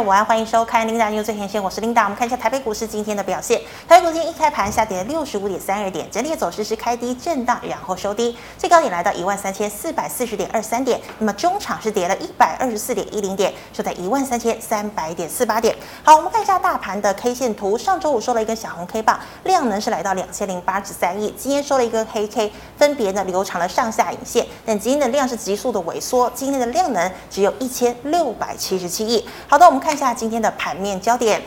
午安，欢迎收看《琳达用最前线》，我是琳达。我们看一下台北股市今天的表现。台北股市一开盘下跌六十五点三二点，整体走势是开低震荡，然后收低，最高点来到一万三千四百四十点二三点。那么中场是跌了一百二十四点一零点，收在一万三千三百点四八点。好，我们看一下大盘的 K 线图。上周五收了一根小红 K 棒，量能是来到两千零八十三亿。今天收了一根黑 K，分别呢留长了上下影线，但今天的量是急速的萎缩，今天的量能只有一千六百七十七亿。好的，我们看一下今天的盘面焦点。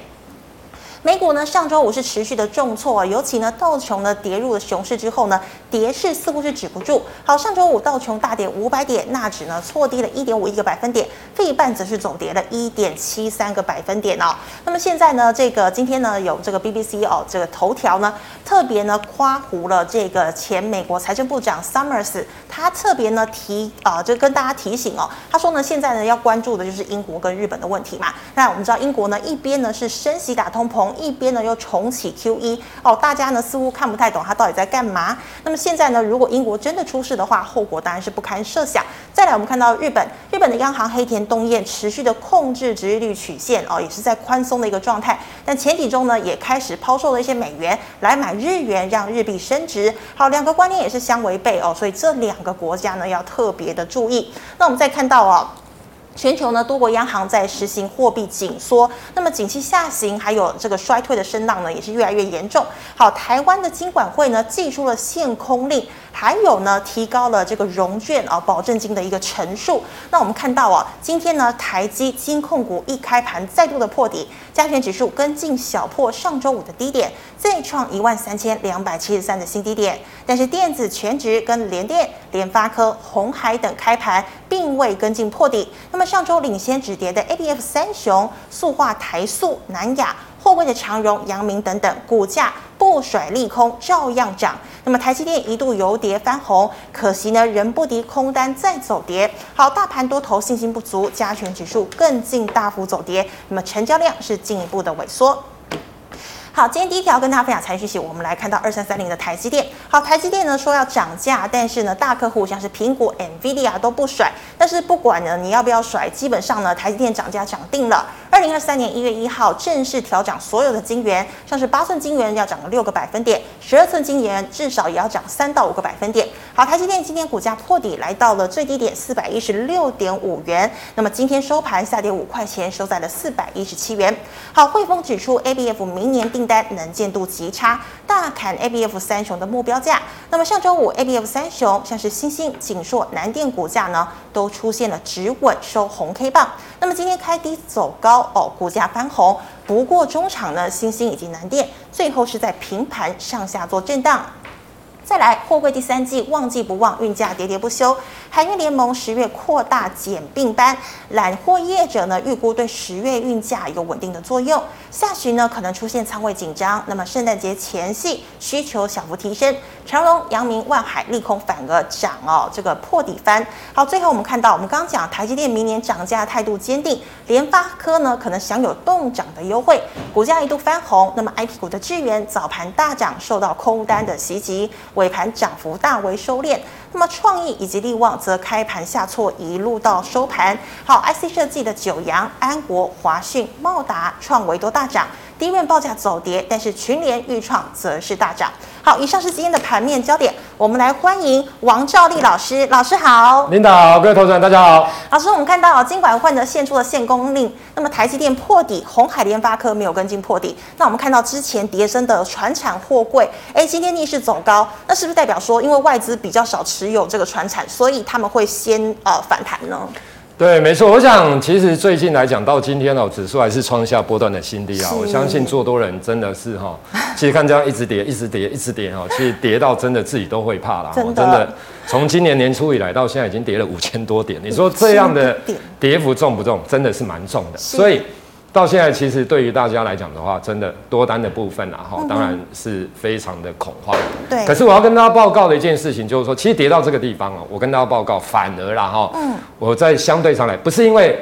美股呢，上周五是持续的重挫啊，尤其呢道琼呢跌入了熊市之后呢，跌势似乎是止不住。好，上周五道琼大跌五百点，纳指呢挫低了一点五一个百分点，费半则是总跌了一点七三个百分点哦。那么现在呢，这个今天呢有这个 BBC 哦，这个头条呢特别呢夸胡了这个前美国财政部长 Summers，他特别呢提啊、就跟大家提醒哦，他说呢现在呢要关注的就是英国跟日本的问题嘛。那我们知道英国呢一边呢是升息打通膨。一边呢又重启 QE 哦，大家呢似乎看不太懂他到底在干嘛。那么现在呢，如果英国真的出事的话，后果当然是不堪设想。再来，我们看到日本，日本的央行黑田东彦持续的控制殖利率曲线哦，也是在宽松的一个状态。但前几周呢，也开始抛售了一些美元来买日元，让日币升值。好，两个观念也是相违背哦，所以这两个国家呢要特别的注意。那我们再看到哦。全球呢，多国央行在实行货币紧缩，那么景气下行，还有这个衰退的声浪呢，也是越来越严重。好，台湾的金管会呢，寄出了限空令。还有呢，提高了这个融券啊保证金的一个成数。那我们看到啊，今天呢，台积金控股一开盘再度的破底，加权指数跟进小破上周五的低点，再创一万三千两百七十三的新低点。但是电子全值跟联电、联发科、鸿海等开盘并未跟进破底。那么上周领先止跌的 ABF 三雄，塑化、台塑、南亚。货柜的长荣、阳明等等股价不甩利空，照样涨。那么台积电一度由跌翻红，可惜呢，仍不敌空单再走跌。好，大盘多头信心不足，加权指数更进大幅走跌。那么成交量是进一步的萎缩。好，今天第一条跟大家分享财讯息，我们来看到二三三零的台积电。好，台积电呢说要涨价，但是呢大客户像是苹果、NVIDIA 都不甩。但是不管呢你要不要甩，基本上呢台积电涨价涨定了。二零二三年一月一号正式调涨所有的晶圆，像是八寸晶圆要涨个六个百分点，十二寸晶圆至少也要涨三到五个百分点。好，台积电今天股价破底来到了最低点四百一十六点五元，那么今天收盘下跌五块钱，收在了四百一十七元。好，汇丰指出 ABF 明年订单能见度极差，大砍 ABF 三雄的目标价。那么上周五 ABF 三雄像是星星、锦硕、南电股价呢都出现了止稳收红 K 棒。那么今天开低走高。哦，股价翻红，不过中场呢，星星以及南电最后是在平盘上下做震荡。再来，货柜第三季旺季不旺，运价跌跌不休。海运联盟十月扩大减并班，揽货业者呢预估对十月运价有稳定的作用。下旬呢可能出现仓位紧张，那么圣诞节前夕需求小幅提升。长荣、阳明、万海利空反而涨哦，这个破底翻。好，最后我们看到，我们刚刚讲台积电明年涨价态度坚定，联发科呢可能享有冻涨的优惠，股价一度翻红。那么 IP 股的智原早盘大涨，受到空单的袭击。尾盘涨幅大为收敛，那么创意以及力旺则开盘下挫，一路到收盘。好，IC 设计的九阳、安国、华讯、茂达、创维都大涨，低润报价走跌，但是群联、钰创则是大涨。好，以上是今天的盘面焦点。我们来欢迎王兆立老师，老师好，领导各位投资人大家好。老师，我们看到金管会呢献出了限供令，那么台积电破底，红海、联发科没有跟进破底。那我们看到之前跌深的船产货柜，哎，今天逆势走高，那是不是代表说，因为外资比较少持有这个传产，所以他们会先呃反弹呢？对，没错。我想，其实最近来讲，到今天哦，指数还是创下波段的新低啊。我相信做多人真的是哈，其实看这样一直跌，一直跌，一直跌哈，其实跌到真的自己都会怕啦。真的，真的，从今年年初以来到现在，已经跌了五千多点。你说这样的跌幅重不重？真的是蛮重的。所以。到现在，其实对于大家来讲的话，真的多单的部分啊，哈，当然是非常的恐慌。对。可是我要跟大家报告的一件事情，就是说，其实跌到这个地方哦，我跟大家报告，反而啦，哈，嗯，我在相对上来，不是因为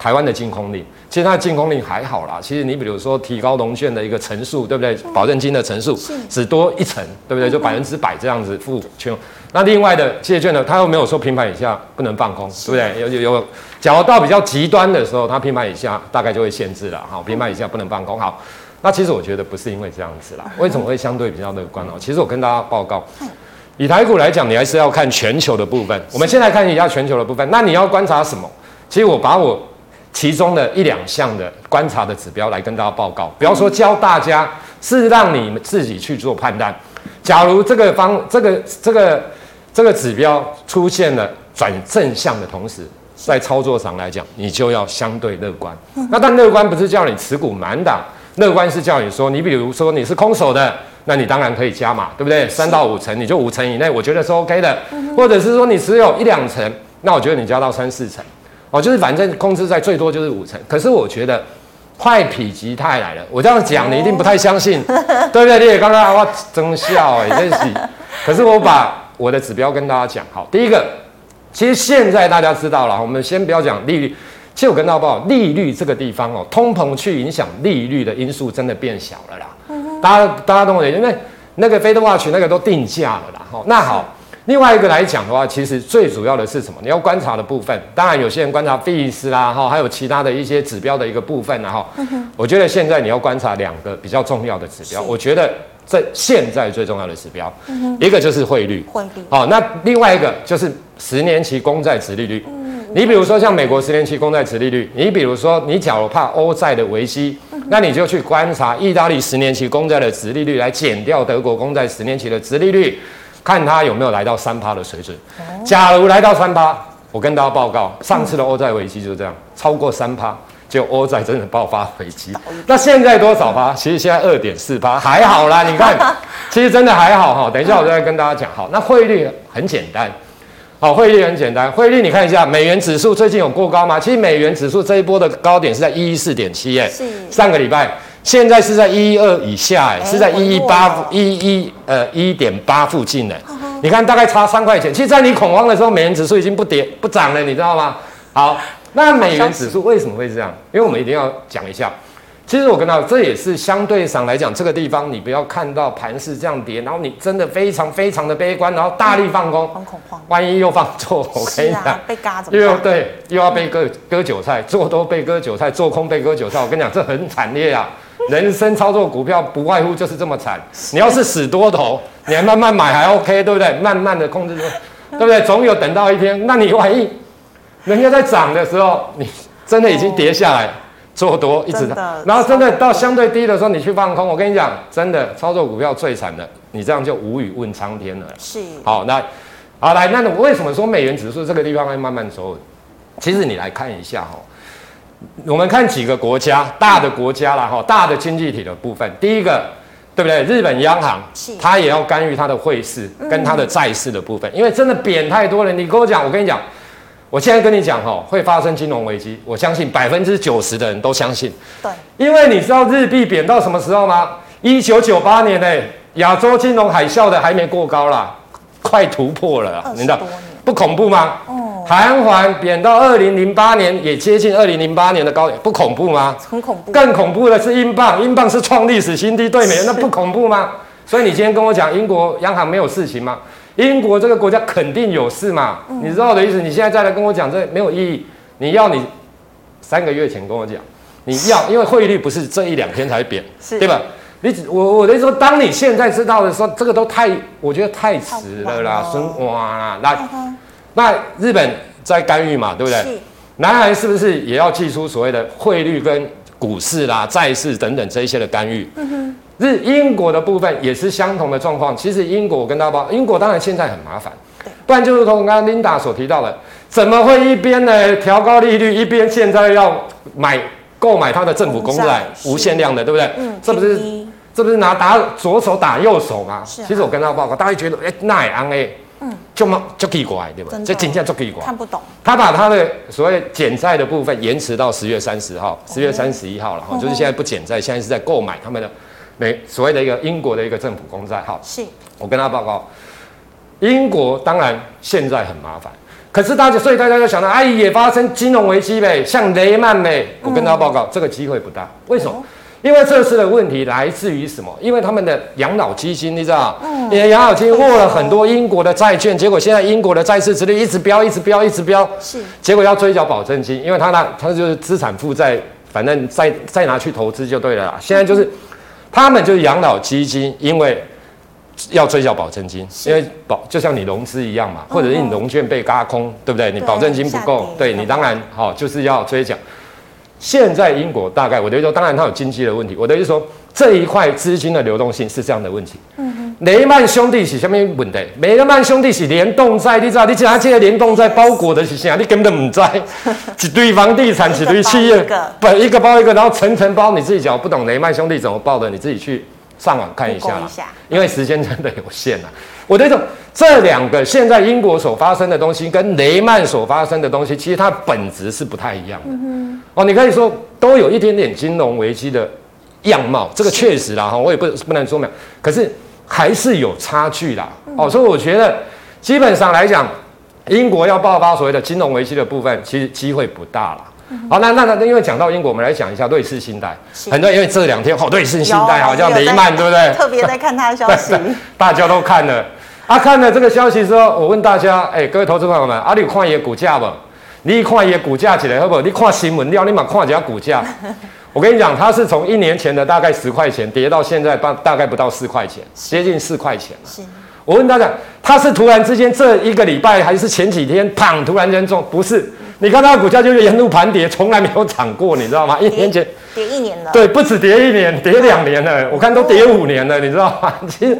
台湾的净空令，其实它的净空令还好啦。其实你比如说提高融券的一个层数，对不对？保证金的层数只多一成，对不对？就百分之百这样子付全。那另外的借券呢，它又没有说平盘以下不能放空，对不对？有有有，假如到比较极端的时候，它平盘以下大概就会限制了。哈，平盘以下不能放空。好，那其实我觉得不是因为这样子啦。为什么会相对比较乐观哦？其实我跟大家报告，以台股来讲，你还是要看全球的部分。我们先来看一下全球的部分。那你要观察什么？其实我把我。其中的一两项的观察的指标来跟大家报告，不要说教大家，是让你们自己去做判断。假如这个方这个这个这个指标出现了转正向的同时，在操作上来讲，你就要相对乐观。那但乐观不是叫你持股满档，乐观是叫你说，你比如说你是空手的，那你当然可以加码，对不对？三到五成，你就五成以内，我觉得是 OK 的。或者是说你只有一两成，那我觉得你加到三四成。哦，就是反正控制在最多就是五成，可是我觉得快否极泰来了。我这样讲你一定不太相信，对不对？你也刚刚我真笑哎，真是。可是我把我的指标跟大家讲，好，第一个，其实现在大家知道了，我们先不要讲利率，其实我跟大家报利率这个地方哦，通膨去影响利率的因素真的变小了啦。大家大家懂我的，因为那个 Fed Watch 那个都定价了啦。好，那好。另外一个来讲的话，其实最主要的是什么？你要观察的部分，当然有些人观察 Fees 啦，哈，还有其他的一些指标的一个部分，然后，我觉得现在你要观察两个比较重要的指标。我觉得这现在最重要的指标，一个就是汇率，汇率。好，那另外一个就是十年期公债殖利率。你比如说像美国十年期公债殖利率，你比如说你假如怕欧债的危机，那你就去观察意大利十年期公债的殖利率，来减掉德国公债十年期的殖利率。看它有没有来到三趴的水准。假如来到三趴，我跟大家报告，上次的欧债危机就是这样，超过三趴，就欧债真的爆发危机。那现在多少趴？其实现在二点四趴，还好啦。你看，其实真的还好哈。等一下我再跟大家讲。好，那汇率很简单。好，汇率很简单。汇率你看一下，美元指数最近有过高吗？其实美元指数这一波的高点是在一一四点七，哎，上个礼拜。现在是在一一二以下，哎，是在一一八一一呃一点八附近呢。你看大概差三块钱。其实，在你恐慌的时候，美元指数已经不跌不涨了，你知道吗？好，那美元指数为什么会这样？因为我们一定要讲一下。其实我跟他，这也是相对上来讲，这个地方你不要看到盘势这样跌，然后你真的非常非常的悲观，然后大力放空，很恐慌，万一又放错，我跟你讲，被嘎怎么？又对，又要被割割韭菜，做多被割韭菜，做空被割韭菜，我跟你讲，这很惨烈啊。人生操作股票不外乎就是这么惨。你要是死多头，你还慢慢买还 OK，对不对？慢慢的控制住，对不对？总有等到一天，那你万一人家在涨的时候，你真的已经跌下来，做多一直，然后真的到相对低的时候，你去放空，我跟你讲，真的操作股票最惨的，你这样就无语问苍天了。是。好，那好来，那我为什么说美元指数这个地方会慢慢走？其实你来看一下哈。我们看几个国家，大的国家啦，哈，大的经济体的部分。第一个，对不对？日本央行，它也要干预它的汇市跟它的债市的部分，因为真的贬太多了。你跟我讲，我跟你讲，我现在跟你讲，哈，会发生金融危机，我相信百分之九十的人都相信。对，因为你知道日币贬到什么时候吗？一九九八年呢，亚洲金融海啸的还没过高啦，快突破了，你知道，不恐怖吗？韩元贬到二零零八年，也接近二零零八年的高点，不恐怖吗？很恐怖。更恐怖的是英镑，英镑是创历史新低对美元，那不恐怖吗？所以你今天跟我讲英国央行没有事情吗？英国这个国家肯定有事嘛？嗯、你知道我的意思？你现在再来跟我讲这没有意义。你要你三个月前跟我讲，你要因为汇率不是这一两天才贬，对吧？你我我的意思说，当你现在知道的时候，这个都太我觉得太迟了啦，升哇啦来。那日本在干预嘛，对不对？是。南韩是不是也要祭出所谓的汇率跟股市啦、债市等等这一些的干预？嗯哼。日英国的部分也是相同的状况。其实英国我跟大家报，英国当然现在很麻烦。对。不然就如同刚刚 Linda 所提到的，怎么会一边呢调高利率，一边现在要买购买它的政府公债无限量的，对不对？嗯。这不是这不是拿打左手打右手吗？是、啊。其实我跟大家报告，大家觉得哎，那也安哎。嗯，就嘛就奇怪，对吧？这金价就奇怪，看不懂。他把他的所谓减债的部分延迟到十月三十号，十月三十一号了哈，就是现在不减债，现在是在购买他们的美所谓的一个英国的一个政府公债。好，是我跟他报告，英国当然现在很麻烦，可是大家，所以大家就想到，哎，也发生金融危机呗，像雷曼呗。我跟大家报告，嗯、这个机会不大。为什么？哦、因为这次的问题来自于什么？因为他们的养老基金，你知道，嗯，养老基金握了很多英国的债券，结果现在英国的债市殖利率一直飙，一直飙，一直飙，是，结果要追缴保证金，因为他那他就是资产负债，反正再再拿去投资就对了啦。现在就是，嗯、他们就是养老基金，因为。要追缴保证金，因为保就像你融资一样嘛，或者是你融券被嘎空，对不对？你保证金不够，对你当然好，就是要追缴。现在英国大概我的意思说，当然它有经济的问题。我的意思说，这一块资金的流动性是这样的问题。嗯哼。雷曼兄弟是什么问题？雷曼兄弟是联动债，你知道？你知道他这个联动债包裹的是啥？你根本都不知道，一堆房地产，一堆企业，不一个包一个，然后层层包，你自己讲不懂雷曼兄弟怎么包的，你自己去。上网看一下，一下因为时间真的有限了。我的这种这两个现在英国所发生的东西，跟雷曼所发生的东西，其实它本质是不太一样的。嗯、哦，你可以说都有一点点金融危机的样貌，这个确实啦哈，我也不不能说没有，可是还是有差距啦。嗯、哦，所以我觉得基本上来讲，英国要爆发所谓的金融危机的部分，其实机会不大了。好，那那那，因为讲到英国，我们来讲一下瑞士信贷。很多因为这两天好，瑞士信贷好像雷曼，对不对？特别在看他的消息，大家都看了。啊，看了这个消息之后，我问大家，哎、欸，各位投资朋友们，啊，你有看一个股价不？你看一个股价起来好不好？你看新闻料，你嘛看一下股价。我跟你讲，它是从一年前的大概十块钱跌到现在大大概不到四块钱，接近四块钱。是。我问大家，它是突然之间这一个礼拜，还是前几天砰突然间中？不是。你看它的股价就是沿路盘跌，从来没有涨过，你知道吗？一年前跌一年了，对，不止跌一年，跌两年了，我看都跌五年了，你知道吗？其实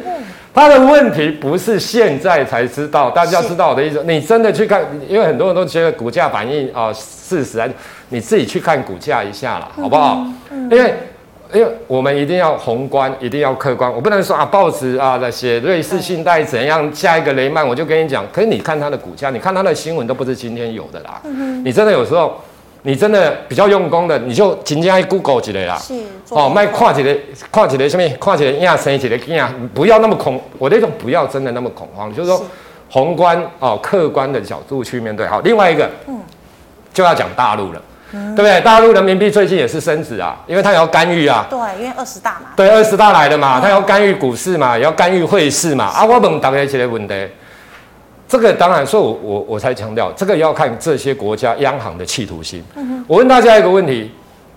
它的问题不是现在才知道，大家知道我的意思。你真的去看，因为很多人都觉得股价反映啊事实啊，你自己去看股价一下啦，好不好？因为。因为我们一定要宏观，一定要客观。我不能说啊，报纸啊那些瑞士信贷怎样，下一个雷曼，我就跟你讲。可是你看它的股价，你看它的新闻都不是今天有的啦。嗯、你真的有时候，你真的比较用功的，你就直接去 Google 之类啦。是。哦，卖跨起来，跨起来什么？跨起来亚生起来亚，不要那么恐。我那种不要真的那么恐慌，就是说宏观哦，客观的角度去面对。好，另外一个，嗯，就要讲大陆了。嗯、对不对？大陆人民币最近也是升值啊，因为它也要干预啊。对，因为二十大嘛。对，二十大来的嘛，它要干预股市嘛，也要干预汇市嘛。啊，我问大家一个问题，这个当然，所以我我我才强调，这个要看这些国家央行的企图心。嗯、我问大家一个问题：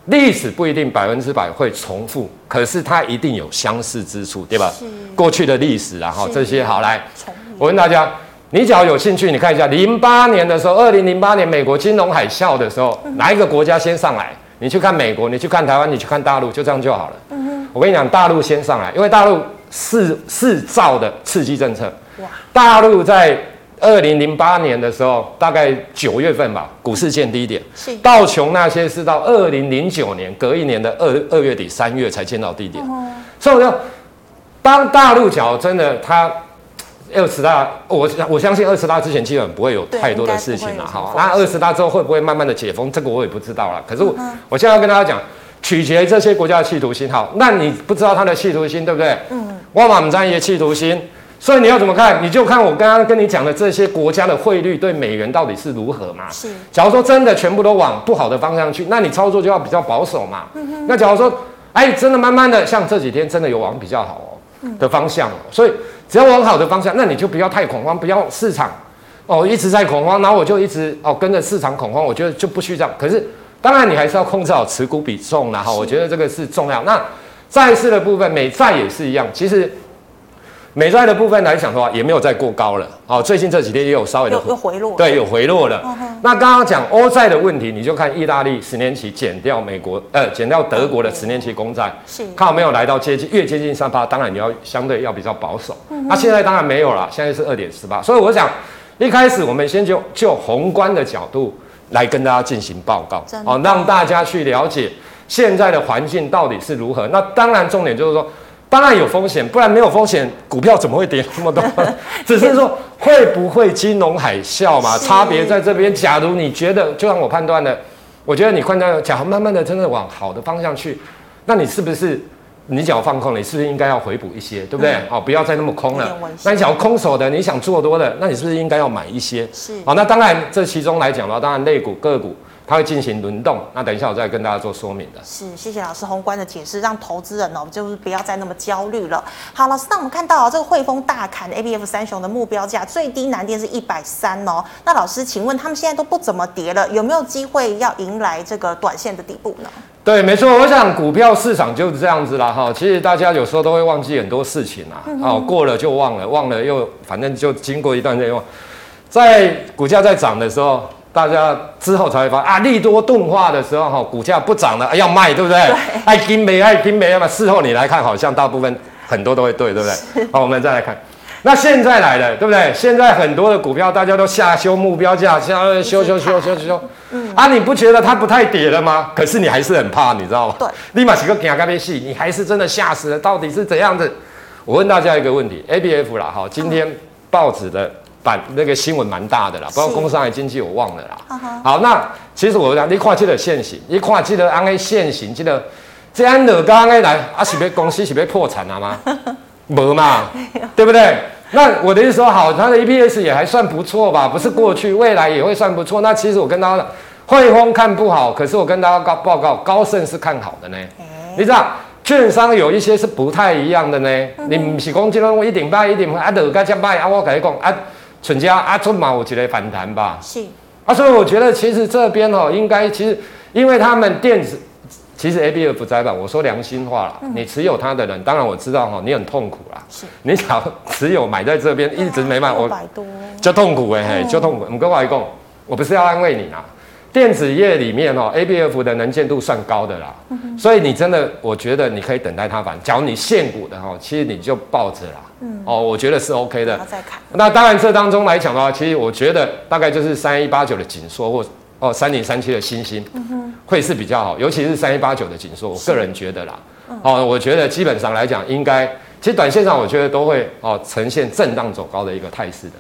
历史不一定百分之百会重复，可是它一定有相似之处，对吧？过去的历史啊，哈，这些好来，我问大家。你只要有兴趣，你看一下零八年的时候，二零零八年美国金融海啸的时候，哪一个国家先上来？你去看美国，你去看台湾，你去看大陆，就这样就好了。嗯。我跟你讲，大陆先上来，因为大陆四四兆的刺激政策。大陆在二零零八年的时候，大概九月份吧，股市见低点。是。道琼那些是到二零零九年隔一年的二二月底三月才见到低点。哦。所以我就当大陆讲真的他。二十大，我我相信二十大之前基本不会有太多的事情了哈。那二十大之后会不会慢慢的解封？这个我也不知道了。可是我、嗯、我现在要跟大家讲，取决于这些国家的企图心。好，那你不知道他的企图心，对不对？嗯。我们这样一些企图心，所以你要怎么看？你就看我刚刚跟你讲的这些国家的汇率对美元到底是如何嘛？是。假如说真的全部都往不好的方向去，那你操作就要比较保守嘛。嗯哼。那假如说，哎，真的慢慢的，像这几天真的有往比较好哦的方向，所以。只要往好的方向，那你就不要太恐慌，不要市场哦一直在恐慌，然后我就一直哦跟着市场恐慌，我觉得就不需这样。可是当然你还是要控制好持股比重啦，哈是，我觉得这个是重要。那债市的部分，美债也是一样，其实。美债的部分来讲的话，也没有再过高了。好，最近这几天也有稍微的回落，对，有回落了。嗯、那刚刚讲欧债的问题，你就看意大利十年期减掉美国，呃，减掉德国的十年期公债，是看有没有来到接近，越接近三趴，当然你要相对要比较保守。那、嗯啊、现在当然没有了，现在是二点四八。所以我想，一开始我们先就就宏观的角度来跟大家进行报告，的哦，让大家去了解现在的环境到底是如何。那当然重点就是说。当然有风险，不然没有风险，股票怎么会跌那么多？只是说会不会金融海啸嘛？差别在这边。假如你觉得，就像我判断的，我觉得你判断，假如慢慢的真的往好的方向去，那你是不是你只要放空了，你是不是应该要回补一些，对不对？好、嗯哦，不要再那么空了。那你想要空手的，你想做多的，那你是不是应该要买一些？是。好，那当然这其中来讲的话，当然类股个股。它会进行轮动，那等一下我再跟大家做说明的。是，谢谢老师宏观的解释，让投资人哦，就是不要再那么焦虑了。好，老师，那我们看到啊，这个汇丰大砍 ABF 三雄的目标价最低难点是一百三哦。那老师，请问他们现在都不怎么跌了，有没有机会要迎来这个短线的底部呢？对，没错，我想股票市场就是这样子啦哈。其实大家有时候都会忘记很多事情啊，哦、嗯，过了就忘了，忘了又反正就经过一段时间，在股价在涨的时候。大家之后才会发现啊，利多钝化的时候哈，股价不涨了，要卖，对不对？爱听没爱听没嘛。事后你来看，好像大部分很多都会对，对不对？好，我们再来看，那现在来了，对不对？现在很多的股票大家都下修目标价，下修修修修修修。嗯。啊，你不觉得它不太跌了吗？可是你还是很怕，你知道吗？对。立马几个惊咖啡戏，你还是真的吓死了，到底是怎样子？我问大家一个问题：ABF 啦，哈，今天报纸的。版那个新闻蛮大的啦，包括工商业经济我忘了啦。好，那其实我讲你看这个现行，你看这个安 A 现行，这个这安乐刚安来啊，是不是公司是不是破产了吗？没嘛，对不对？那我的意思说，好，它的 EPS 也还算不错吧，不是过去，未来也会算不错。那其实我跟大家讲，汇丰看不好，可是我跟大家报告，高盛是看好的呢。你知道，券商有一些是不太一样的呢。你不是讲这种一点半一点八啊，都该加卖啊，我跟你讲啊。存家啊，这嘛，我觉得反弹吧。是啊，所以我觉得其实这边哦，应该其实因为他们电子其实 ABF 不在吧？我说良心话了，嗯、你持有它的人，当然我知道哈，你很痛苦啦。是，你想持有买在这边一直没卖，我就痛苦哎、就痛苦。我跟我讲，我不是要安慰你啊。电子业里面哦，ABF 的能见度算高的啦，嗯、所以你真的，我觉得你可以等待它反。假如你现股的哈，其实你就抱着啦。嗯，哦，我觉得是 OK 的。再看。那当然，这当中来讲的话，其实我觉得大概就是三一八九的紧缩或哦三零三七的新兴，嗯哼，会是比较好，尤其是三一八九的紧缩，我个人觉得啦。嗯、哦，我觉得基本上来讲，应该其实短线上我觉得都会哦呈现震荡走高的一个态势的。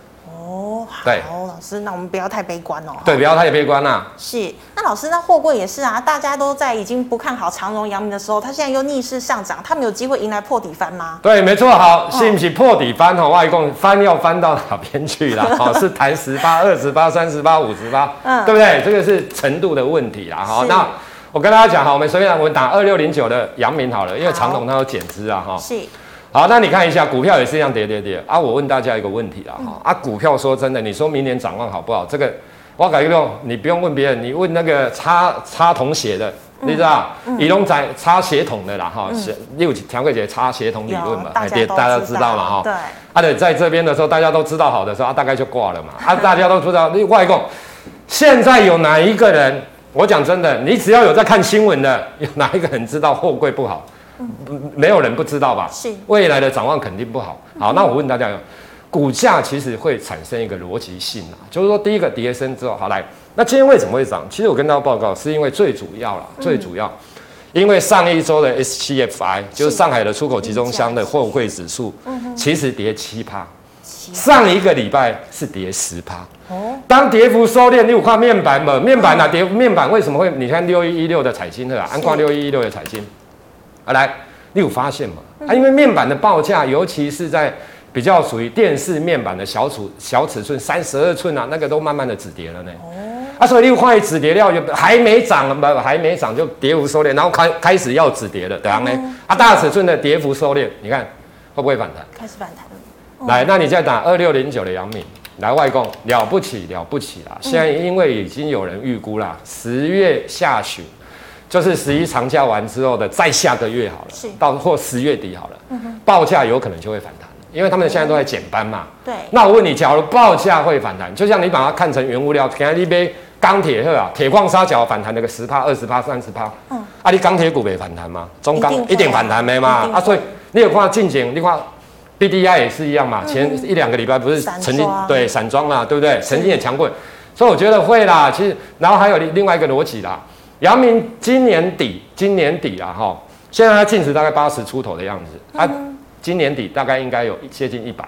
对，好，老师，那我们不要太悲观哦。对，不要太悲观呐。是，那老师，那货柜也是啊，大家都在已经不看好长荣、阳明的时候，它现在又逆势上涨，他们有机会迎来破底翻吗？对，没错。好，信不信破底翻？哈，外公翻要翻到哪边去了？好，是弹十八、二十八、三十八、五十八，嗯，对不对？这个是程度的问题啦。好，那我跟大家讲，好，我们随便我们打二六零九的阳明好了，因为长荣它有减资啊，哈。是。好，那你看一下股票也是一样跌跌跌啊！我问大家一个问题啦，哈、嗯、啊，股票说真的，你说明年展望好不好？这个我改一个，你不用问别人，你问那个插插桶写的，嗯、你知道？移动在插鞋桶的啦，哈、嗯，六条柜姐插鞋桶理论嘛，大家大家都知道嘛，哈。对。啊，对，在这边的时候，大家都知道好的时候，啊，大概就挂了嘛。啊，大家都知道，你外公，现在有哪一个人？我讲真的，你只要有在看新闻的，有哪一个人知道货柜不好？没有人不知道吧？是未来的展望肯定不好。好，那我问大家，股价其实会产生一个逻辑性啊，就是说，第一个跌升之后，好来，那今天为什么会涨？其实我跟大家报告，是因为最主要了，最主要，因为上一周的 SCFI 就是上海的出口集装箱的货柜指数，其实跌七趴，上一个礼拜是跌十趴。哦，当跌幅收敛，你有看面板吗？面板啊，跌面板为什么会？你看六一一六的彩晶啊，安挂六一一六的彩晶。啊，来，你有发现吗？啊，因为面板的报价，尤其是在比较属于电视面板的小尺小尺寸三十二寸啊，那个都慢慢的止跌了呢。哦。啊，所以你看止跌料就还没涨，不还没涨就跌幅收敛，然后开开始要止跌了，对啊呢？啊，大尺寸的跌幅收敛，你看会不会反弹？开始反弹。来，那你再打二六零九的阳明，来外公了不起了不起啦！现在因为已经有人预估啦，十月下旬。就是十一长假完之后的再下个月好了，是到或十月底好了，嗯、哼报价有可能就会反弹，因为他们现在都在减班嘛。对。那我问你，假如报价会反弹，就像你把它看成原物料，看一杯钢铁鹤啊，铁矿砂角反弹那个十帕、二十帕、三十帕，嗯，啊，你钢铁股没反弹吗？中钢一,一定反弹没嘛？啊，所以你有看到近景，你看 B D I 也是一样嘛，前一两个礼拜不是曾经对散装嘛，对不对？曾经也强过，所以我觉得会啦。其实，然后还有另外一个逻辑啦。阳明今年底，今年底啊，哈，现在它净值大概八十出头的样子，它今年底大概应该有接近一百。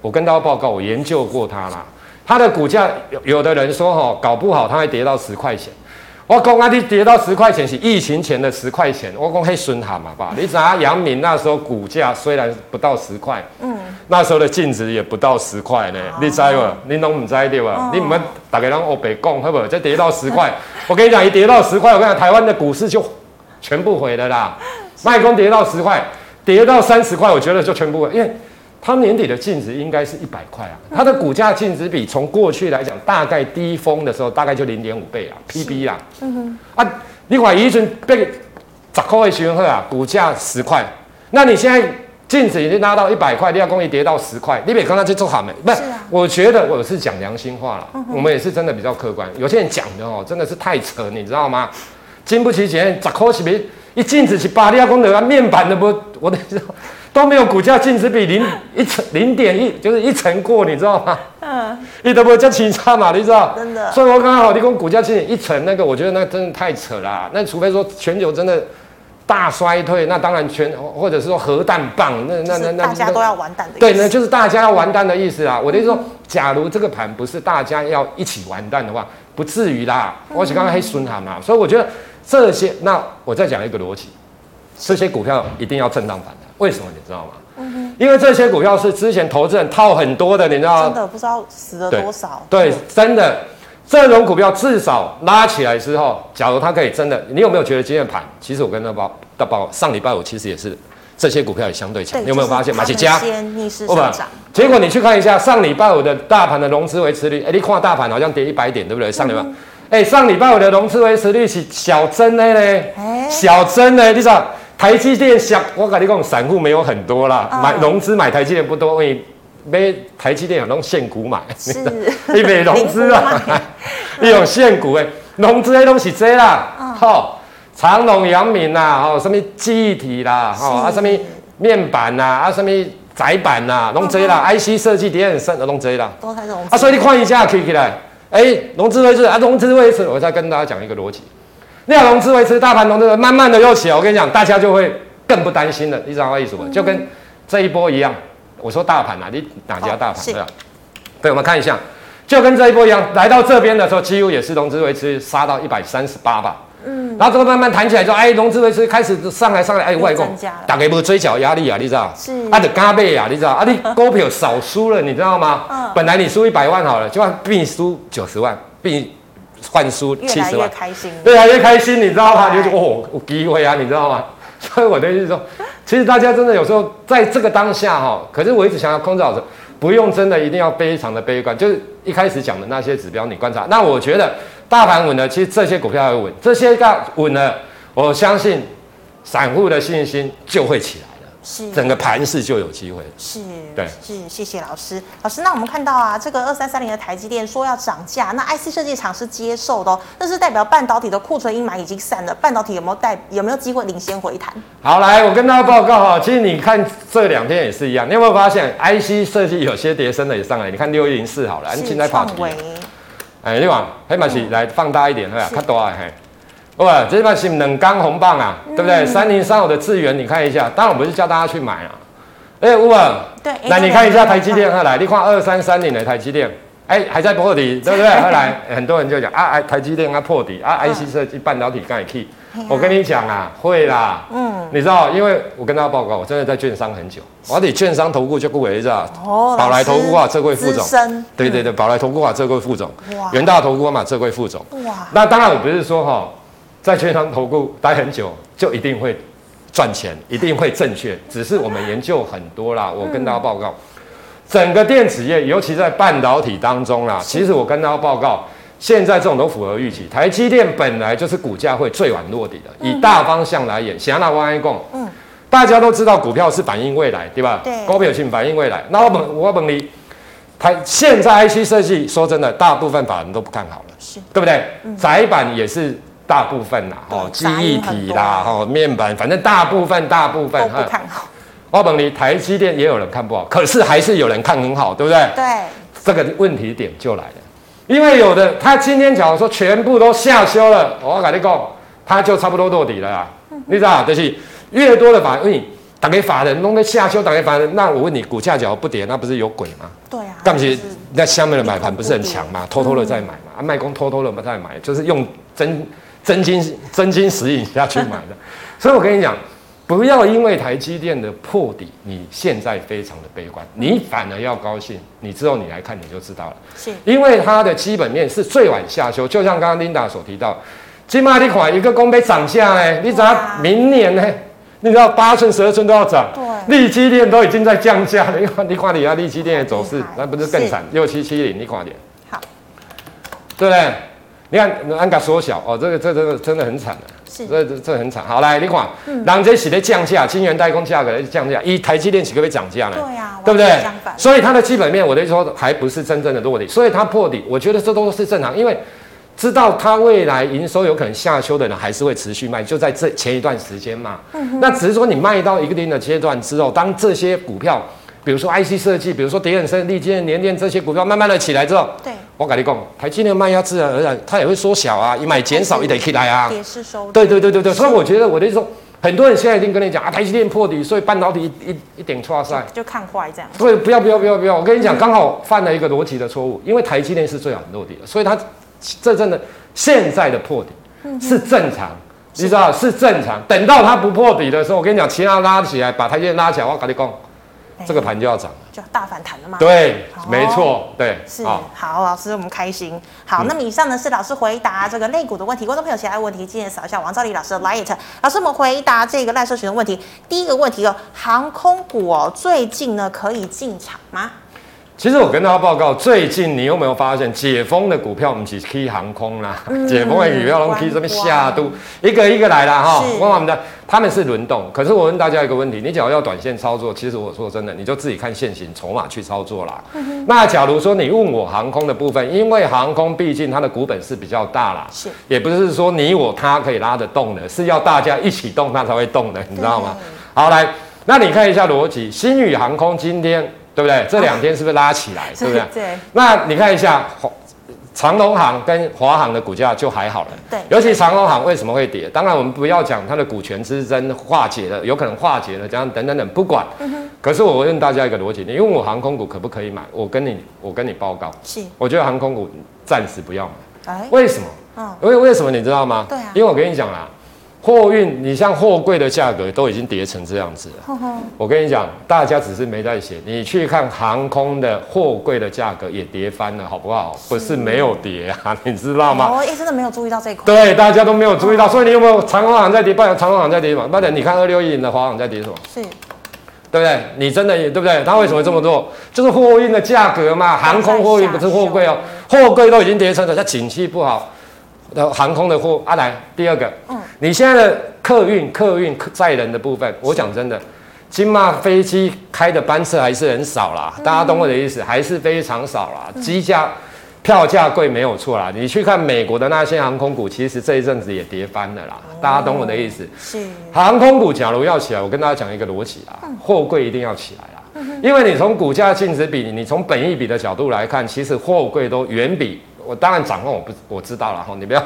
我跟大家报告，我研究过它啦，它的股价有有的人说哈，搞不好它会跌到十块钱。我讲啊，你跌到十块钱是疫情前的十块钱，我讲黑孙喊嘛吧？你知道阳明那时候股价虽然不到十块，嗯，那时候的净值也不到十块呢，哦、你知不？你拢唔知对吧？哦、你唔要大家拢欧北讲，好不好？再跌到十块，我跟你讲，一跌到十块，我跟你讲，台湾的股市就全部毁了啦。卖空跌到十块，跌到三十块，我觉得就全部毁，因为。它年底的净值应该是一百块啊，它的股价净值比从过去来讲，大概低峰的时候大概就零点五倍啊，PB 啊，嗯哼，啊，你看以前被十块的时候啊，股价十块，那你现在净值已经拉到一百块，你要公益跌到十块，你别刚刚去做好没？不是，我觉得我是讲良心话了，我们也是真的比较客观，有些人讲的哦，真的是太扯，你知道吗？经不起检验，十块是别一净值是八，你要公的面板的不，我的。都没有股价净值比零一成零点一，就是一成过，你知道吗？嗯，你都不会叫其他嘛，你知道？真的。所以我刚刚好，你讲股价净值一成，那个我觉得那真的太扯啦。那除非说全球真的大衰退，那当然全或者是说核弹棒，那那那那大家都要完蛋的意思。对，那就是大家要完蛋的意思啊。我的意思说，假如这个盘不是大家要一起完蛋的话，不至于啦。我是刚刚还损他嘛，所以我觉得这些，那我再讲一个逻辑，这些股票一定要震荡反弹。为什么你知道吗？嗯哼，因为这些股票是之前投资人套很多的，你知道吗？真的不知道死了多少。对，对，真的，这种股票至少拉起来之后，假如它可以真的，你有没有觉得今天的盘？其实我跟他报大报，上礼拜五其实也是这些股票也相对强。你有没有发现？马起加，不吧？结果你去看一下上礼拜五的大盘的融资维持率，哎，你看大盘好像跌一百点，对不对？上礼拜，哎、嗯，上礼拜五的融资维持率是小增的嘞，哎、小增的，你知道？台积电想，我跟你讲，散户没有很多啦，买融资买台积电不多，因为买台积电有那种现股买，是，你买融资啊，你用现股诶，融资诶东西多啦，好，长隆、阳明啦，哦，什么记忆体啦，哦，啊，什么面板呐，啊，什么载板呐，拢多啦，IC 设计点很深的拢多啦，都在融啊，所以你看一下，可以起来，哎，融资位置啊，融资位置，我再跟大家讲一个逻辑。那融资维持，大盘融资慢慢的又起来，我跟你讲，大家就会更不担心了。你知道我意思吗？就跟这一波一样。我说大盘啊，你哪家大盘？对吧？对，我们看一下，就跟这一波一样，来到这边的时候，几乎也是融资维持杀到一百三十八吧。嗯。然后这个慢慢弹起来之后，哎，融资维持开始上来上来，哎，外公，大概不追缴压力啊，你知道？是。啊，得加倍啊，你知道？啊，你股票少输了，你知道吗？嗯。本来你输一百万好了，就算比你输九十万，比。换输七十万，对啊，越开心，你知道吗？你就是哦，有机会啊，你知道吗？所以我的意思说，其实大家真的有时候在这个当下哈，可是我一直想要控制好，不用真的一定要非常的悲观，就是一开始讲的那些指标你观察。那我觉得大盘稳了，其实这些股票要稳，这些个稳了，我相信散户的信心就会起来。是整个盘势就有机会。是，对，是，谢谢老师。老师，那我们看到啊，这个二三三零的台积电说要涨价，那 IC 设计厂是接受的哦，那是代表半导体的库存阴霾已经散了，半导体有没有带有没有机会领先回弹？好，来，我跟大家报告哈，其实你看这两天也是一样，你有没有发现 IC 设计有些跌升的也上来？你看六一零四好了，你现在跑几？哎，你往黑马起来放大一点，看多少嘿。哇，这把是冷钢红棒啊，对不对？三零三五的资源，你看一下。当然我不是叫大家去买啊。哎，吴总，对，来你看一下台积电，后来你看二三三零的台积电，哎，还在破底，对不对？后来很多人就讲啊，哎，台积电它破底啊，IC 设计半导体刚才 key。我跟你讲啊，会啦。嗯，你知道，因为我跟大家报告，我真的在券商很久，我得券商投顾就不为是吧？哦，宝来投顾啊，这位副总。对对对，宝来投顾啊，这位副总。哇。元大投顾嘛，这位副总。哇。那当然我不是说哈。在券商投顾待很久，就一定会赚钱，一定会正确。只是我们研究很多啦，我跟大家报告，整个电子业，尤其在半导体当中啦，其实我跟大家报告，现在这种都符合预期。台积电本来就是股价会最晚落底的，以大方向来演。想要拿万一共，嗯，大家都知道股票是反映未来，对吧？对，高表性反映未来。那我本，我本你，台现在 IC 设计，说真的，大部分法人都不看好了，是对不对？窄板也是。大部分啦，哦，记忆体啦，哦，面板，反正大部分大部分都不看好。我问你，台积电也有人看不好，可是还是有人看很好，对不对？对。这个问题点就来了，因为有的他今天假如说全部都下修了，我跟你讲，他就差不多落底了啦。嗯、你知道，就是越多的法，因为打给法人弄个下修，打给法人，那我问你，股价假如不跌，那不是有鬼吗？对啊。但是那下面的买盘不是很强吗？偷偷的在买嘛，啊，卖空偷偷的在买，就是用真。真金真金实银下去买的。所以我跟你讲，不要因为台积电的破底，你现在非常的悲观，你反而要高兴。你之后你来看你就知道了，是因为它的基本面是最晚下修，就像刚刚 Linda 所提到，起码你款一个公杯涨价呢，你知道明年呢？你知道八寸、十二寸都要涨，对，力积电都已经在降价了。你看你看你啊，力积电的走势，那不是更惨？六七七零，你看点，好，对不对？你看安格缩小哦，这个这这个真的很惨的，是，这这这很惨。好来，你看，人家是在降价，晶圆代工价格在降价，一台积电岂可以涨价呢？对呀，对不对？所以它的基本面，我的意思说还不是真正的落底，所以它破底，我觉得这都是正常，因为。知道它未来营收有可能下修的人还是会持续卖，就在这前一段时间嘛。嗯、那只是说你卖到一个定的阶段之后，当这些股票，比如说 IC 设计，比如说叠很深、力积电、联电这些股票慢慢的起来之后，对，我跟你讲，台积电卖压自然而然它也会缩小啊，一买减少也得起来啊。也是收。对对对对对，所以我觉得我的意思说，很多人现在一定跟你讲啊，台积电破底，所以半导体一一,一点错赛，就看坏这样。对，不要不要不要不要，我跟你讲，刚好犯了一个逻辑的错误，因为台积电是最好落地的，所以它这真的。现在的破底是正常，你知道是正常。等到它不破底的时候，我跟你讲，其他拉起来，把台积电拉起来，我跟你讲，这个盘就要涨了，就大反弹了嘛。对，没错，对，是好，老师我们开心。好，那么以上呢是老师回答这个类股的问题，观众朋友其他问题记得扫一下王兆立老师的 light。老师，我们回答这个赖社群的问题。第一个问题哦，航空股哦，最近呢可以进场吗？其实我跟大家报告，最近你有没有发现解封的股票，我们只 K 航空啦，嗯、解封的股票都 K 这边下都一个一个来了哈。问我们的他们是轮动，可是我问大家一个问题：你只要要短线操作，其实我说真的，你就自己看现行筹码去操作啦。嗯、哼那假如说你问我航空的部分，因为航空毕竟它的股本是比较大啦，是也不是说你我他可以拉得动的，是要大家一起动它才会动的，你知道吗？对好，来，那你看一下逻辑，新宇航空今天。对不对？这两天是不是拉起来？啊、对不对？对。那你看一下，长隆行跟华航的股价就还好了。对。尤其长隆行为什么会跌？当然我们不要讲它的股权之争化解了，有可能化解了，这样等等等，不管。嗯、可是我问大家一个逻辑：你问我航空股可不可以买？我跟你，我跟你报告。是。我觉得航空股暂时不要买。哎。为什么？嗯。为为什么你知道吗？对啊。因为我跟你讲啦。货运，你像货柜的价格都已经跌成这样子了。呵呵我跟你讲，大家只是没在写，你去看航空的货柜的价格也跌翻了，好不好？是不是没有跌啊，你知道吗？我也真的没有注意到这一块。对，大家都没有注意到，所以你有没有长荣航在跌？不然长荣航在跌嘛？不然你看二六一零的华航在跌什么？是，对不对？你真的也对不对？他为什么这么做？就是货运的价格嘛，航空货运不是货柜哦，货柜都已经跌成了，它景气不好。航空的货啊，来第二个，嗯，你现在的客运、客运载人的部分，我讲真的，金马飞机开的班次还是很少啦，大家懂我的意思，还是非常少啦。机价票价贵没有错啦，你去看美国的那些航空股，其实这一阵子也跌翻了啦，大家懂我的意思。是航空股，假如要起来，我跟大家讲一个逻辑啊，货柜一定要起来啦，因为你从股价净值比，你从本益比的角度来看，其实货柜都远比。我当然掌控，我不我知道了哈，你不要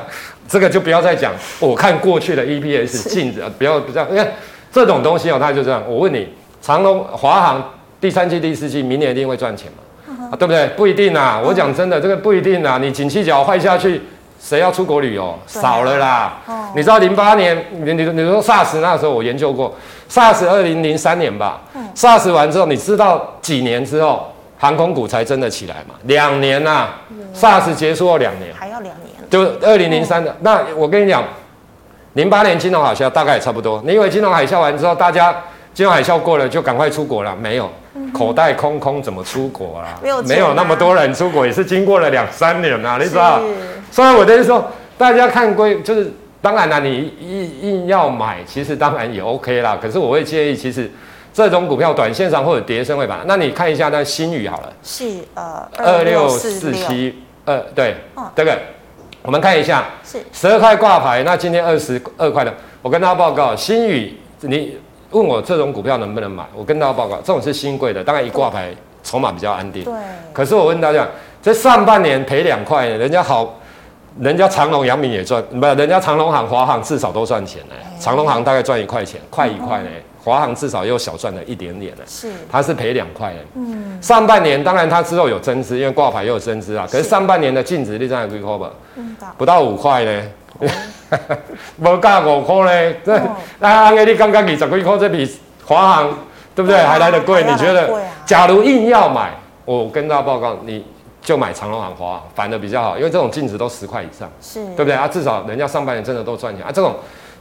这个就不要再讲。我看过去的 EPS 净值，不要不要，因为这种东西哦，它就这样。我问你，长隆、华航第三季、第四季明年一定会赚钱吗？啊，对不对？不一定啊。我讲真的，这个不一定啊。你景气只要坏下去，谁要出国旅游？少了啦。你知道零八年，你你你说 SARS 那时候我研究过，SARS 二零零三年吧。SARS 完之后，你知道几年之后？航空股才真的起来嘛？两年呐、啊，SARS 结束后两年，还要两年，就二零零三的。那我跟你讲，零八年金融海啸大概也差不多。你以为金融海啸完之后，大家金融海啸过了就赶快出国了？没有，口袋空空怎么出国啦？没有，没有那么多人出国，也是经过了两三年啊，你知道？所以我的意思说，大家看归就是，当然啦，你硬硬要买，其实当然也 OK 啦。可是我会建议，其实。这种股票短线上或者跌升会吧？那你看一下那新宇好了，是呃二六四七二对，这个我们看一下，是十二块挂牌，那今天二十二块的，我跟大家报告，新宇你问我这种股票能不能买？我跟大家报告，这种是新贵的，当然一挂牌筹码比较安定。对。可是我问大家，这上半年赔两块，人家好，人家长隆、阳明也赚，不，人家长隆行、华行至少都赚钱呢。长隆行大概赚一块钱，快一块呢。华航至少又小赚了一点点了，是，它是赔两块的。嗯，上半年当然它之后有增资，因为挂牌又有增资啊。可是上半年的净值率在几块吧？不到五块呢。无价五块呢？这那安个你刚刚二十几块，这比华航对不对还来得贵？你觉得？假如硬要买，我跟大家报告，你就买长隆航、华航，反的比较好，因为这种净值都十块以上，是对不对啊？至少人家上半年真的都赚钱啊，这种。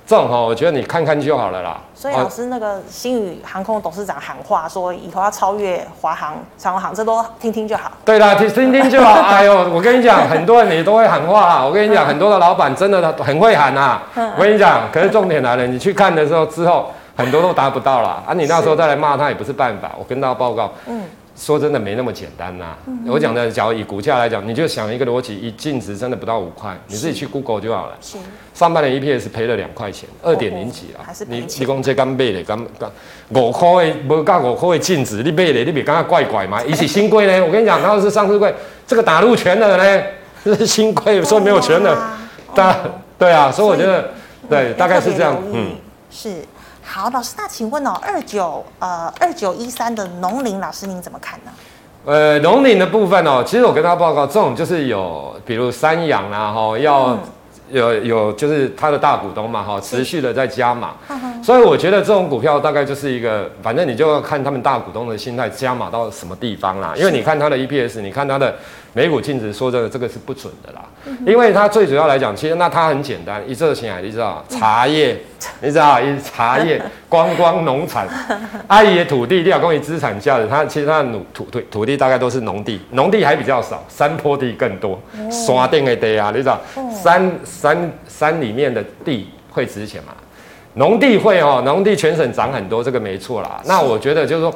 这种哈，我觉得你看看就好了啦。所以老师，那个新宇航空董事长喊话说，以后要超越华航、长荣航，这都听听就好。对啦，听听听就好。哎呦，我跟你讲，很多人你都会喊话啊。我跟你讲，很多的老板真的很会喊啊。我跟你讲，可是重点来了，你去看的时候之后，很多都达不到了啊。你那时候再来骂他也不是办法。我跟大家报告，嗯。说真的没那么简单呐、啊。嗯、我讲的，假如以股价来讲，你就想一个逻辑，一净值真的不到五块，你自己去 Google 就好了。是。上半年 EPS 赔了两块钱，二点零几啊。你你讲这刚买的，刚刚五块的，无到五块的净值，你买的你别刚刚怪怪嘛。一起新贵呢，我跟你讲，它是上市贵，这个打入权的呢，这 是新贵，所以没有权的，大对啊，所以我觉得对，大概是这样，嗯，是。好，老师，那请问哦，二九呃二九一三的农林老师您怎么看呢？呃，农林的部分哦，其实我跟他报告，这种就是有，比如三养啊，哈，要有有就是他的大股东嘛，哈，持续的在加码，是所以我觉得这种股票大概就是一个，反正你就要看他们大股东的心态加码到什么地方啦，因为你看它的 EPS，你看它的。每股净值说真的这个是不准的啦，因为它最主要来讲，其实那它很简单，一色青海，你知道茶叶，你知道一茶叶观光农产，阿姨的土地，你要关于资产价值，它其实它的土土土地大概都是农地，农地还比较少，山坡地更多，山顶的地啊，你知道山山山里面的地会值钱嘛？农地会哦，农地全省涨很多，这个没错啦。那我觉得就是说。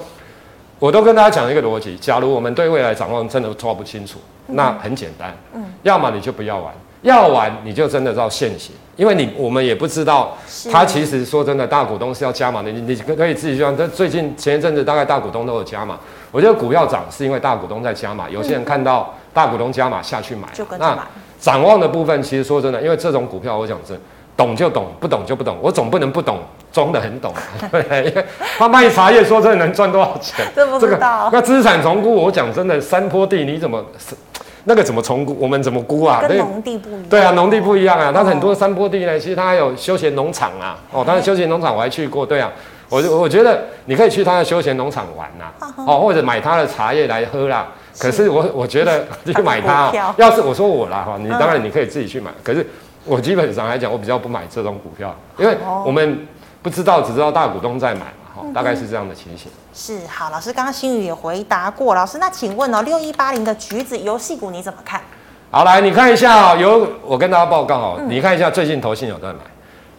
我都跟大家讲一个逻辑，假如我们对未来展望真的抓不清楚，那很简单，嗯，要么你就不要玩，要玩你就真的要现行，因为你我们也不知道，他其实说真的，大股东是要加码的，你你可以自己去看，这最近前一阵子大概大股东都有加码，我觉得股票涨是因为大股东在加码，有些人看到大股东加码下去买，就跟那展望的部分，其实说真的，因为这种股票我讲真。懂就懂，不懂就不懂。我总不能不懂，装得很懂。对，他卖茶叶，说真的能赚多少钱？这不知道。这个、那资产重估，我讲真的，山坡地你怎么那个怎么重估？我们怎么估啊？跟农地不一样。对啊，农地不一样啊。它很多山坡地呢，其实它还有休闲农场啊。哦，它的休闲农场我还去过。对啊，我我觉得你可以去它的休闲农场玩呐、啊。哦，或者买它的茶叶来喝啦。可是我我觉得 去买它、哦，要是我说我啦哈，你当然你可以自己去买。可是。我基本上来讲，我比较不买这种股票，因为我们不知道，只知道大股东在买嘛，哈，大概是这样的情形。是好，老师刚刚新宇也回答过，老师那请问哦，六一八零的橘子游戏股你怎么看？好，来你看一下哦，有我跟大家报告哦，你看一下最近投信有在买。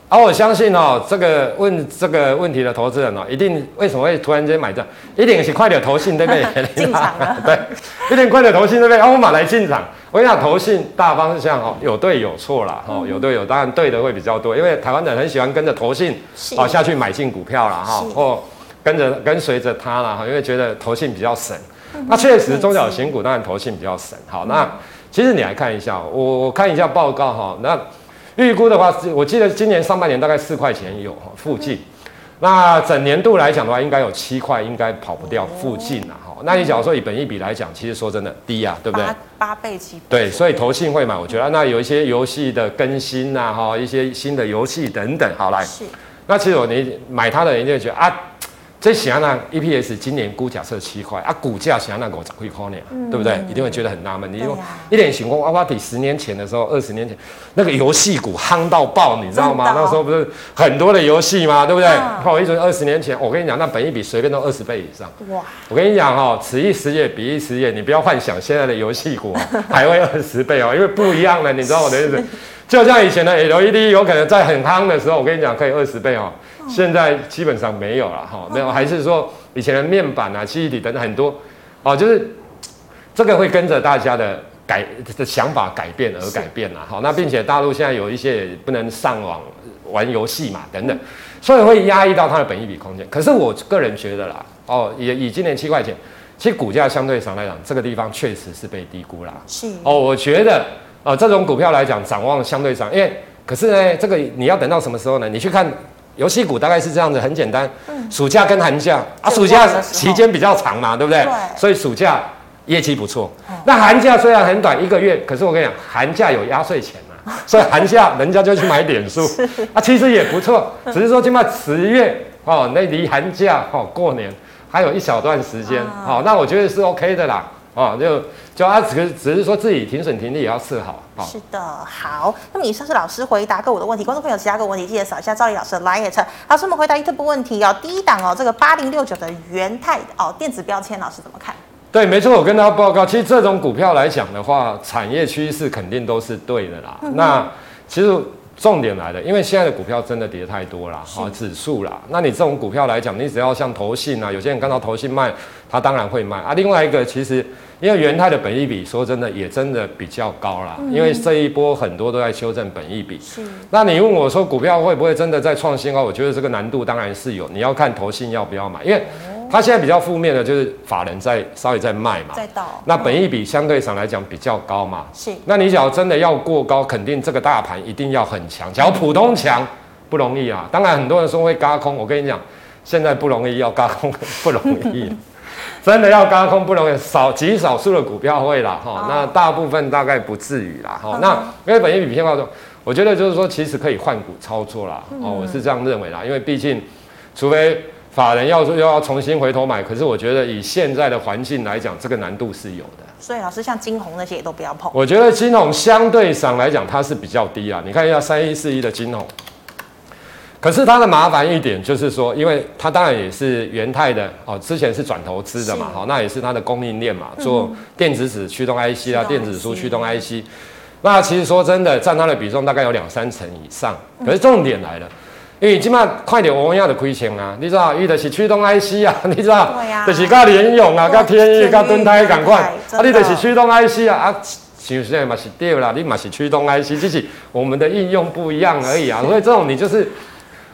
而、啊、我相信哦，这个问这个问题的投资人哦，一定为什么会突然间买这？一定是快点投信对不对？进场了，对，一定快点投信对不对？啊，我马来进场。我跟你讲，投信大方向哦，有对有错啦。哦，有对有，当然对的会比较多，因为台湾人很喜欢跟着投信哦下去买进股票啦。哈，或跟着跟随着他啦。哈，因为觉得投信比较神。那确实中小型股当然投信比较神。好，那其实你来看一下，我我看一下报告哈，那。预估的话，我记得今年上半年大概四块钱有附近，那整年度来讲的话，应该有七块，应该跑不掉附近了哈。那你假如说以本益比来讲，其实说真的低呀，对不对？八倍七倍。对，所以投信会买，我觉得那有一些游戏的更新呐，哈，一些新的游戏等等，好来。是。那其实我你买它的人就会觉得啊。这想那 EPS 今年估假设七块啊，股价想那个涨会高呢，对不对？一定会觉得很纳闷。你用一点情况，阿巴底十年前的时候，二十年前那个游戏股夯到爆，你知道吗？那时候不是很多的游戏吗？对不对？好，一说二十年前，我跟你讲，那本益比随便都二十倍以上。哇！我跟你讲哈，此一时也彼一时也，你不要幻想现在的游戏股 还会二十倍哦，因为不一样了，你知道我的意思？就像以前的 LED 有可能在很夯的时候，我跟你讲可以二十倍哦。现在基本上没有了哈，没有，还是说以前的面板啊、记忆体等等很多，哦，就是这个会跟着大家的改的想法改变而改变了哈。那并且大陆现在有一些不能上网玩游戏嘛等等，所以会压抑到它的本益比空间。可是我个人觉得啦，哦，也以今年七块钱，其实股价相对上来讲，这个地方确实是被低估啦。是哦，我觉得呃这种股票来讲，展望相对上，因为可是呢，这个你要等到什么时候呢？你去看。游戏股大概是这样子，很简单，暑假跟寒假啊，暑假期间比较长嘛，对不对？对。所以暑假业绩不错。那寒假虽然很短，一个月，可是我跟你讲，寒假有压岁钱嘛，所以寒假人家就去买点数。啊，其实也不错，只是说起码十月哦，那离寒假哦过年还有一小段时间，好、啊。哦，那我觉得是 OK 的啦，哦，就就他，只只是说自己停损停利也要设好。哦、是的，好，那么以上是老师回答各位的问题，观众朋友其他个问题记得扫一下赵丽老师的 LINE。老师，我们回答 YouTube 问题哦，第一档哦，这个八零六九的元泰哦，电子标签，老师怎么看？对，没错，我跟大家报告，其实这种股票来讲的话，产业趋势肯定都是对的啦。嗯、那其实重点来了，因为现在的股票真的跌太多了，好是指数啦。那你这种股票来讲，你只要像投信啊，有些人看到投信卖，他当然会卖啊。另外一个，其实因为元泰的本益比，说真的也真的比较高啦。嗯、因为这一波很多都在修正本益比。是。那你问我说股票会不会真的在创新高？我觉得这个难度当然是有，你要看投信要不要买，因为。它现在比较负面的就是法人在稍微在卖嘛，在倒。那本益比相对上来讲比较高嘛，是。那你只要真的要过高，肯定这个大盘一定要很强。只要普通强不容易啊。当然很多人说会轧空，我跟你讲，现在不容易，要轧空 不容易，真的要轧空不容易，少极少数的股票会啦哈。那大部分大概不至于啦哈。那因为本益比偏高，我觉得就是说其实可以换股操作啦。哦，我是这样认为啦，因为毕竟除非。法人要说又要重新回头买，可是我觉得以现在的环境来讲，这个难度是有的。所以老师像金红那些也都不要碰。我觉得金红相对上来讲它是比较低啊，你看一下三一四一的金红。可是它的麻烦一点就是说，因为它当然也是元泰的哦，之前是转投资的嘛，好是，那也是它的供应链嘛，做电子纸驱动 IC 啊，电子书驱动 IC。那其实说真的，占它的比重大概有两三成以上。可是重点来了。因为起码快点，我们要的亏钱啊！你知道，伊的是驱动 IC 啊，你知道，对啊，就是跟联咏啊、跟天钰、跟敦泰赶快，啊，你的是驱动 IC 啊啊，其实嘛是对啦，你嘛是驱动 IC，只是我们的应用不一样而已啊。所以这种你就是，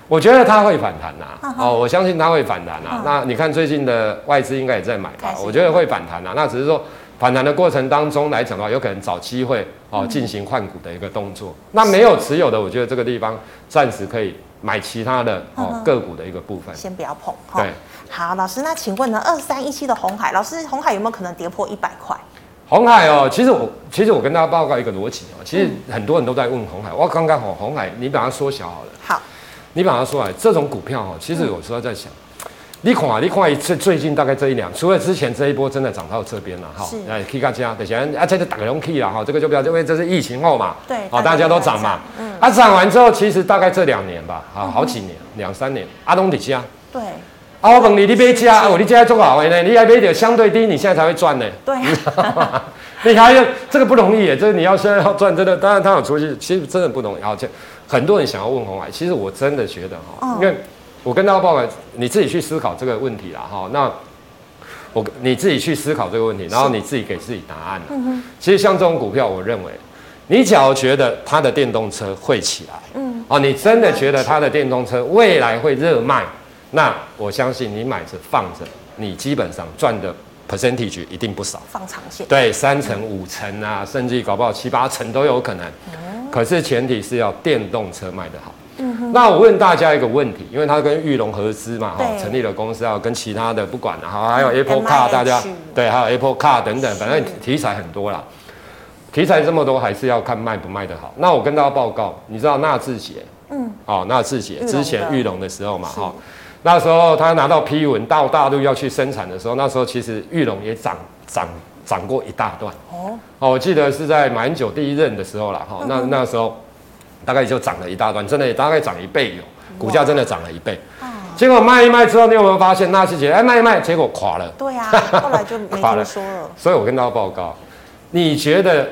我觉得它会反弹呐，哦，我相信它会反弹呐。那你看最近的外资应该也在买吧？我觉得会反弹呐。那只是说反弹的过程当中来讲的话，有可能找机会哦进行换股的一个动作。那没有持有的，我觉得这个地方暂时可以。买其他的哦个股的一个部分，先不要碰。对，好，老师，那请问呢，二三一七的红海，老师，红海有没有可能跌破一百块？红海哦，其实我其实我跟大家报告一个逻辑哦，其实很多人都在问红海，我刚刚好红海，你把它缩小好了。好，你把它缩小，这种股票哦，其实有时候在想。你看啊，你看最最近大概这一两，除了之前这一波真的涨到这边了哈，来 K 加加，等下啊，这就打个龙 K 了哈，这个就不要，因为这是疫情后嘛，对，啊，大家都涨嘛，嗯，啊，涨完之后，其实大概这两年吧，啊，好几年，两三年，阿东底加，对，啊，我问你，你别加，我你加做好呢，你还别点相对低，你现在才会赚呢，对，你还要这个不容易耶，这个你要现在要赚，真的，当然他有出息，其实真的不容易，而且很多人想要问红海，其实我真的觉得哈，因为。我跟大家报告，你自己去思考这个问题啦，哈。那我你自己去思考这个问题，然后你自己给自己答案。嗯哼。其实像这种股票，我认为，你只要觉得它的电动车会起来，嗯，哦，你真的觉得它的电动车未来会热卖，那我相信你买着放着，你基本上赚的 percentage 一定不少。放长线。对，三成、五成啊，甚至于搞不好七八成都有可能。嗯。可是前提是要电动车卖得好。那我问大家一个问题，因为他跟玉龙合资嘛，哈，成立了公司，啊跟其他的不管了，哈，还有 Apple Car，大家对，还有 Apple Car 等等，反正题材很多啦。题材这么多，还是要看卖不卖得好。那我跟大家报告，你知道纳智捷，嗯，哦，纳智捷之前玉龙的时候嘛，哈，那时候他拿到批文到大陆要去生产的时候，那时候其实玉龙也涨涨涨过一大段。哦，哦，我记得是在马英九第一任的时候了，哈，那那时候。大概也就涨了一大段，真的也大概涨一倍有，股价真的涨了一倍。哇结果卖一卖之后，你有没有发现纳智捷哎卖一卖，结果垮了。对呀、啊，后来就没听说了。所以我跟大家报告，你觉得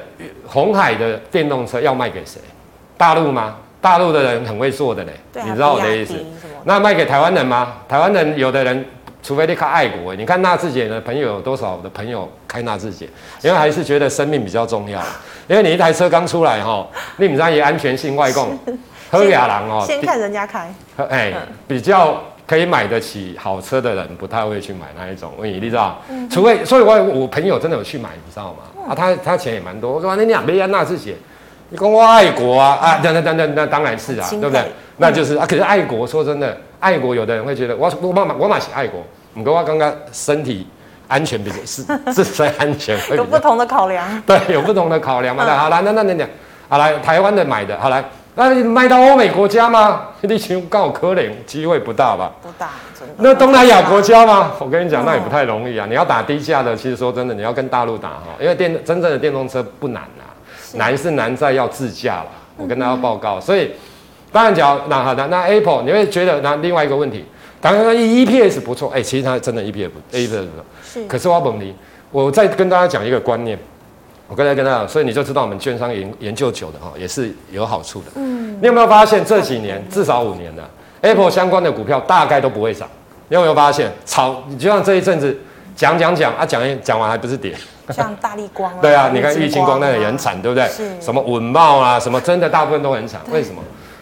红海的电动车要卖给谁？大陆吗？大陆的人很会做的嘞，啊、你知道我的意思？那卖给台湾人吗？台湾人有的人。除非你看爱国，你看纳智捷的朋友有多少的朋友开纳智捷？因为还是觉得生命比较重要。因为你一台车刚出来哈，你不知道也安全性外供，喝雅郎哦，先看人家开，哎，比较可以买得起好车的人不太会去买那一种，问你知道？除非，所以我我朋友真的有去买，你知道吗？啊，他他钱也蛮多。我说你俩别安纳智捷，你讲我爱国啊啊，等等等等，那当然是啊，对不对？那就是啊，可是爱国，说真的，爱国有的人会觉得我我买我买是爱国。你跟我刚刚身体安全比较是 自身安全，有不同的考量。对，有不同的考量嘛。那好了，那那那那好来台湾的买的，好来，那你卖到欧美国家吗？你请告我可能机会不大吧？不大。那东南亚国家吗？我跟你讲，那也不太容易啊。你要打低价的，其实说真的，你要跟大陆打哈，因为电真正的电动车不难啊，难是难在要自驾了。我跟大家报告，所以当然讲那好的，那 Apple 你会觉得那另外一个问题。当然，EPS 不错，哎、欸，其实它真的 EPS 不，EPS 不错。是。可是我本尼，我再跟大家讲一个观念，我刚才跟大家讲，所以你就知道我们券商研研究久的哈，也是有好处的。嗯。你有没有发现这几年至少五年了，Apple 相关的股票大概都不会涨？你有没有发现？炒，你就像这一阵子讲讲讲啊，讲一讲完还不是跌？像大立光。对啊，你看玉清光那个也很惨，对不对？是。什么稳懋啊，什么真的大部分都很惨，为什么？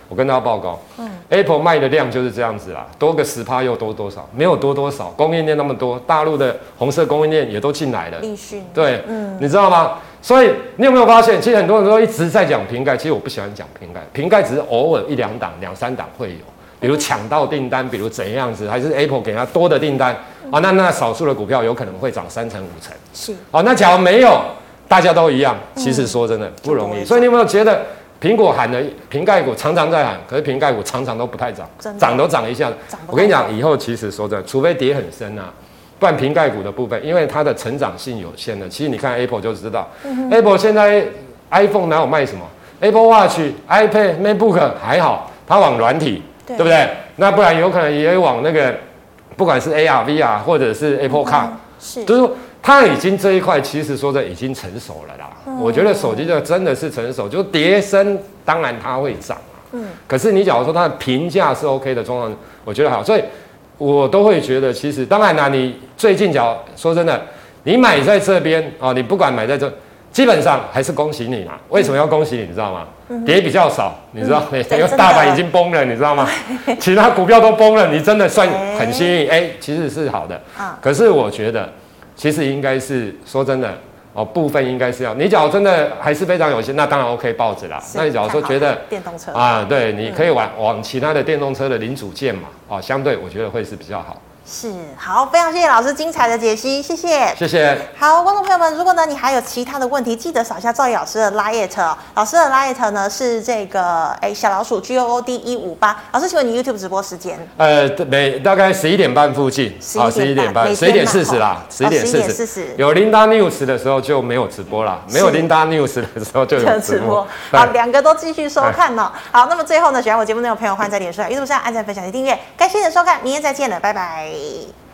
我跟大家报告，嗯，Apple 卖的量就是这样子啦，多个十趴又多多少？没有多多少，供应链那么多，大陆的红色供应链也都进来了。立讯，对，嗯，你知道吗？所以你有没有发现，其实很多人都一直在讲瓶盖，其实我不喜欢讲瓶盖，瓶盖只是偶尔一两档、两三档会有，比如抢到订单，比如怎样子，还是 Apple 给他多的订单啊？那那少数的股票有可能会涨三成五成，是，哦，那假如没有，大家都一样，其实说真的不容易。所以你有没有觉得？苹果喊的瓶盖股常常在喊，可是瓶盖股常常都不太涨，涨都涨一下。我跟你讲，以后其实说真的，除非跌很深啊，不然瓶盖股的部分，因为它的成长性有限的。其实你看 Apple 就知道、嗯、，Apple 现在 iPhone 哪有卖什么？Apple Watch、iPad、MacBook 还好，它往软体，对，对不对？那不然有可能也往那个，不管是 AR、VR 或者是 Apple Car，、嗯、是，就是说它已经这一块其实说的已经成熟了啦。我觉得手机这个真的是成熟，就跌升，当然它会涨啊。嗯。可是你假如说它的评价是 OK 的状况，我觉得好，所以我都会觉得，其实当然啦，你最近假如说真的，你买在这边啊，你不管买在这，基本上还是恭喜你啦。为什么要恭喜你？你知道吗？跌比较少，你知道嗯？因为大盘已经崩了，你知道吗？其他股票都崩了，你真的算很幸运。哎，其实是好的。啊。可是我觉得，其实应该是说真的。哦，部分应该是要你，假如真的还是非常有心，那当然 OK 报纸啦。那你假如说觉得电动车啊，对，你可以往往其他的电动车的零组件嘛，哦，相对我觉得会是比较好。是，好，非常谢谢老师精彩的解析，谢谢，谢谢。好，观众朋友们，如果呢你还有其他的问题，记得扫下赵毅老师的 LINE 哦。老师的 LINE 呢是这个哎小老鼠 G O O D 一五八。老师，请问你 YouTube 直播时间？呃，每大概十一点半附近，好，十一点半，十一点四十啦，十一点四十。有 Linda News 的时候就没有直播啦，没有 Linda News 的时候就有直播。好，两个都继续收看哦。好，那么最后呢，喜欢我节目内容的朋友，欢迎在脸书、YouTube 上按赞、分享及订阅。感谢你的收看，明天再见了，拜拜。Bye.